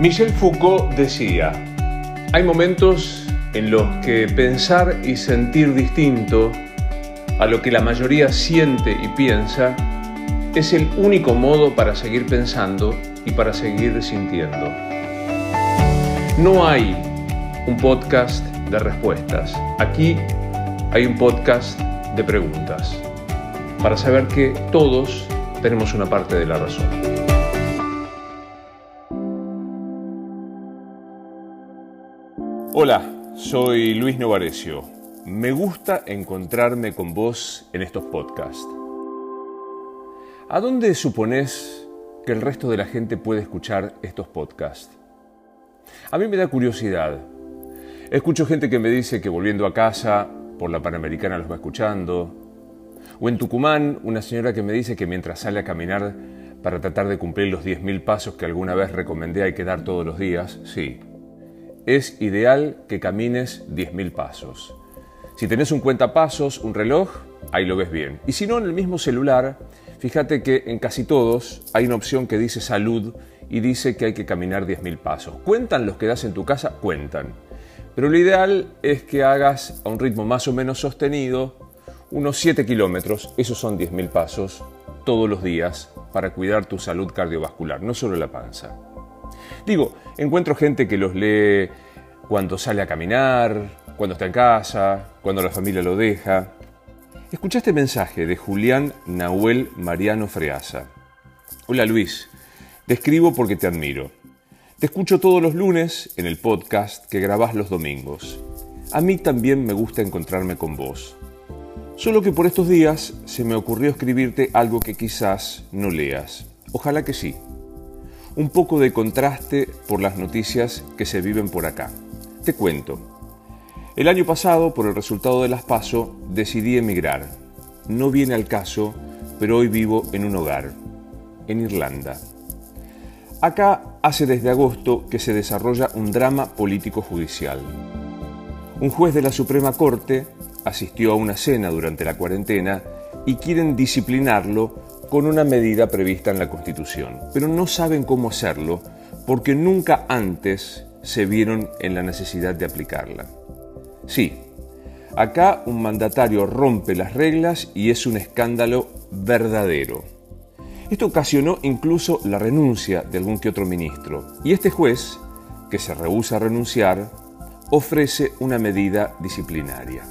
Michel Foucault decía, hay momentos en los que pensar y sentir distinto a lo que la mayoría siente y piensa es el único modo para seguir pensando y para seguir sintiendo. No hay un podcast de respuestas. Aquí hay un podcast de preguntas para saber que todos tenemos una parte de la razón. Hola, soy Luis Novarecio. Me gusta encontrarme con vos en estos podcasts. ¿A dónde supones que el resto de la gente puede escuchar estos podcasts? A mí me da curiosidad. Escucho gente que me dice que volviendo a casa por la Panamericana los va escuchando. O en Tucumán, una señora que me dice que mientras sale a caminar para tratar de cumplir los 10.000 pasos que alguna vez recomendé hay que dar todos los días, sí, es ideal que camines 10.000 pasos. Si tenés un cuentapasos, un reloj, ahí lo ves bien. Y si no, en el mismo celular, fíjate que en casi todos hay una opción que dice salud y dice que hay que caminar 10.000 pasos. ¿Cuentan los que das en tu casa? Cuentan. Pero lo ideal es que hagas a un ritmo más o menos sostenido unos 7 kilómetros, esos son 10.000 pasos, todos los días para cuidar tu salud cardiovascular, no solo la panza. Digo, encuentro gente que los lee cuando sale a caminar, cuando está en casa, cuando la familia lo deja. Escucha este mensaje de Julián Nahuel Mariano Freasa. Hola Luis, te escribo porque te admiro. Te escucho todos los lunes en el podcast que grabás los domingos. A mí también me gusta encontrarme con vos. Solo que por estos días se me ocurrió escribirte algo que quizás no leas. Ojalá que sí un poco de contraste por las noticias que se viven por acá. Te cuento. El año pasado, por el resultado de las PASO, decidí emigrar. No viene al caso, pero hoy vivo en un hogar, en Irlanda. Acá hace desde agosto que se desarrolla un drama político-judicial. Un juez de la Suprema Corte asistió a una cena durante la cuarentena y quieren disciplinarlo con una medida prevista en la Constitución, pero no saben cómo hacerlo porque nunca antes se vieron en la necesidad de aplicarla. Sí, acá un mandatario rompe las reglas y es un escándalo verdadero. Esto ocasionó incluso la renuncia de algún que otro ministro, y este juez, que se rehúsa a renunciar, ofrece una medida disciplinaria.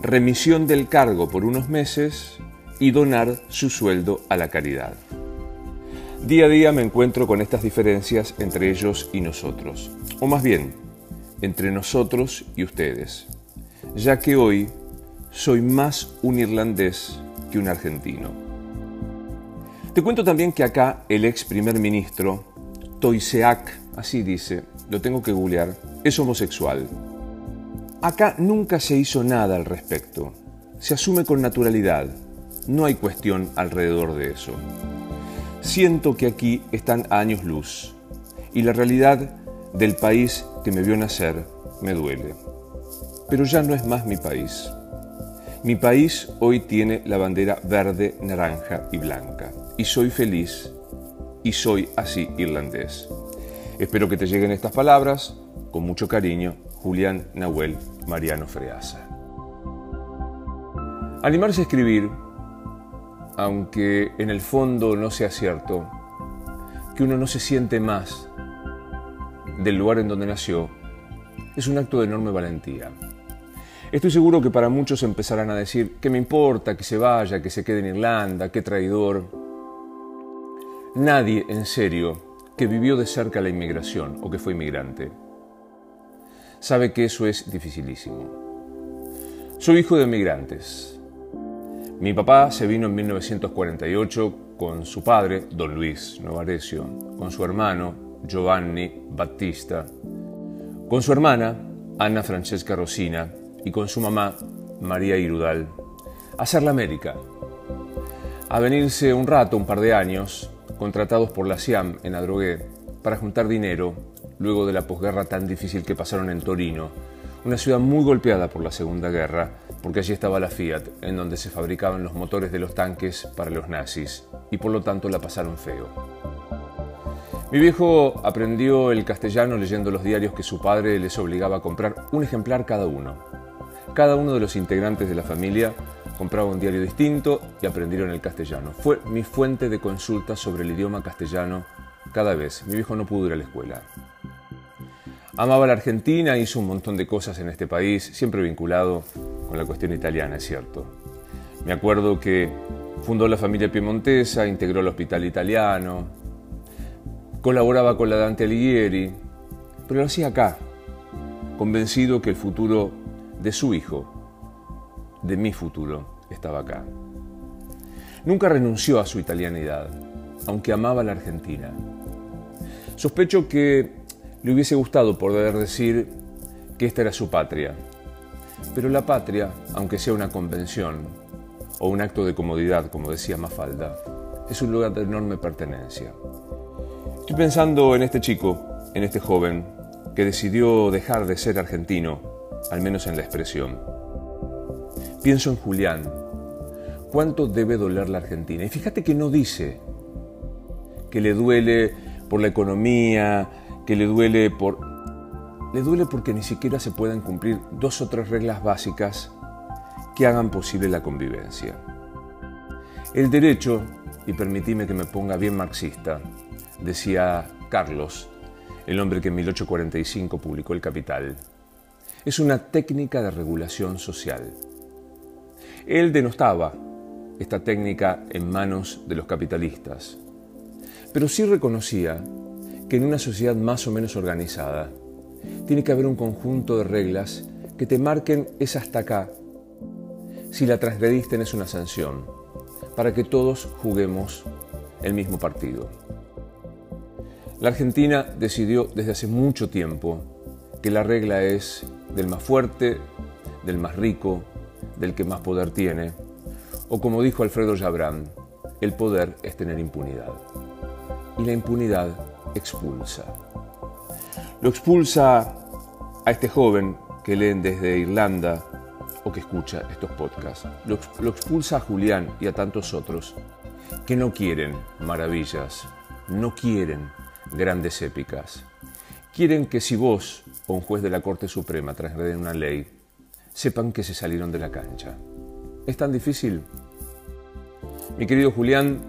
Remisión del cargo por unos meses y donar su sueldo a la caridad. Día a día me encuentro con estas diferencias entre ellos y nosotros, o más bien, entre nosotros y ustedes, ya que hoy soy más un irlandés que un argentino. Te cuento también que acá el ex primer ministro, Toiseak, así dice, lo tengo que googlear, es homosexual. Acá nunca se hizo nada al respecto, se asume con naturalidad, no hay cuestión alrededor de eso. Siento que aquí están años luz y la realidad del país que me vio nacer me duele. Pero ya no es más mi país. Mi país hoy tiene la bandera verde, naranja y blanca. Y soy feliz y soy así irlandés. Espero que te lleguen estas palabras. Con mucho cariño, Julián Nahuel Mariano Freasa. Animarse a escribir aunque en el fondo no sea cierto, que uno no se siente más del lugar en donde nació, es un acto de enorme valentía. Estoy seguro que para muchos empezarán a decir, ¿qué me importa que se vaya, que se quede en Irlanda, qué traidor? Nadie, en serio, que vivió de cerca la inmigración o que fue inmigrante, sabe que eso es dificilísimo. Soy hijo de inmigrantes, mi papá se vino en 1948 con su padre, don Luis Novarecio, con su hermano, Giovanni Battista, con su hermana, Ana Francesca Rosina, y con su mamá, María Irudal, a hacer la América, a venirse un rato, un par de años, contratados por la SIAM en Adrogué, para juntar dinero luego de la posguerra tan difícil que pasaron en Torino, una ciudad muy golpeada por la Segunda Guerra, porque allí estaba la Fiat, en donde se fabricaban los motores de los tanques para los nazis, y por lo tanto la pasaron feo. Mi viejo aprendió el castellano leyendo los diarios que su padre les obligaba a comprar un ejemplar cada uno. Cada uno de los integrantes de la familia compraba un diario distinto y aprendieron el castellano. Fue mi fuente de consulta sobre el idioma castellano cada vez. Mi viejo no pudo ir a la escuela. Amaba la Argentina, hizo un montón de cosas en este país, siempre vinculado con la cuestión italiana, es cierto. Me acuerdo que fundó la familia piemontesa, integró el hospital italiano, Colaboraba con la Dante Alighieri, pero lo hacía acá, convencido que el futuro de su hijo, de mi futuro, estaba acá. Nunca renunció a su italianidad, aunque amaba la Argentina. Sospecho que le hubiese gustado poder decir que esta era su patria, pero la patria, aunque sea una convención o un acto de comodidad, como decía Mafalda, es un lugar de enorme pertenencia. Estoy pensando en este chico, en este joven, que decidió dejar de ser argentino, al menos en la expresión. Pienso en Julián. ¿Cuánto debe doler la Argentina? Y fíjate que no dice que le duele por la economía, que le duele por... Le duele porque ni siquiera se pueden cumplir dos o tres reglas básicas que hagan posible la convivencia. El derecho, y permitime que me ponga bien marxista, decía Carlos, el hombre que en 1845 publicó El Capital, es una técnica de regulación social. Él denostaba esta técnica en manos de los capitalistas, pero sí reconocía que en una sociedad más o menos organizada tiene que haber un conjunto de reglas que te marquen es hasta acá. Si la transgrediste es una sanción, para que todos juguemos el mismo partido. La Argentina decidió desde hace mucho tiempo que la regla es del más fuerte, del más rico, del que más poder tiene, o como dijo Alfredo Jabrán, el poder es tener impunidad. Y la impunidad expulsa. Lo expulsa a este joven que leen desde Irlanda o que escucha estos podcasts. Lo, expulsa a Julián y a tantos otros que no quieren maravillas, no quieren grandes épicas. Quieren que si vos o un juez de la Corte Suprema transgreden una ley, sepan que se salieron de la cancha. ¿Es tan difícil? Mi querido Julián,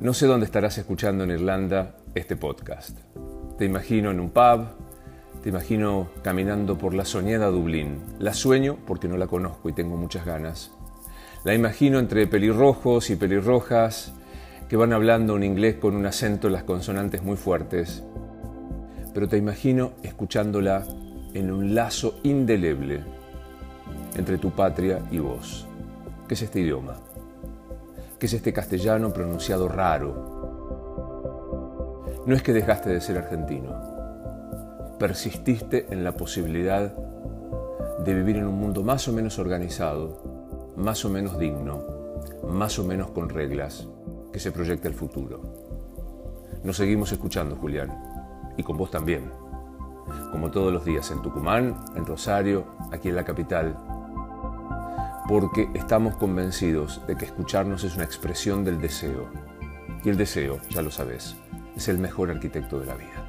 no sé dónde estarás escuchando en Irlanda este podcast. Te imagino en un pub, te imagino caminando por la soñada Dublín. La sueño porque no la conozco y tengo muchas ganas. La imagino entre pelirrojos y pelirrojas, que van hablando un inglés con un acento en las consonantes muy fuertes, pero te imagino escuchándola en un lazo indeleble entre tu patria y vos. ¿Qué es este idioma? ¿Qué es este castellano pronunciado raro? No es que dejaste de ser argentino, persististe en la posibilidad de vivir en un mundo más o menos organizado, más o menos digno, más o menos con reglas, que se proyecta el futuro. Nos seguimos escuchando, Julián, y con vos también, como todos los días en Tucumán, en Rosario, aquí en la capital, porque estamos convencidos de que escucharnos es una expresión del deseo, y el deseo, ya lo sabes, es el mejor arquitecto de la vida.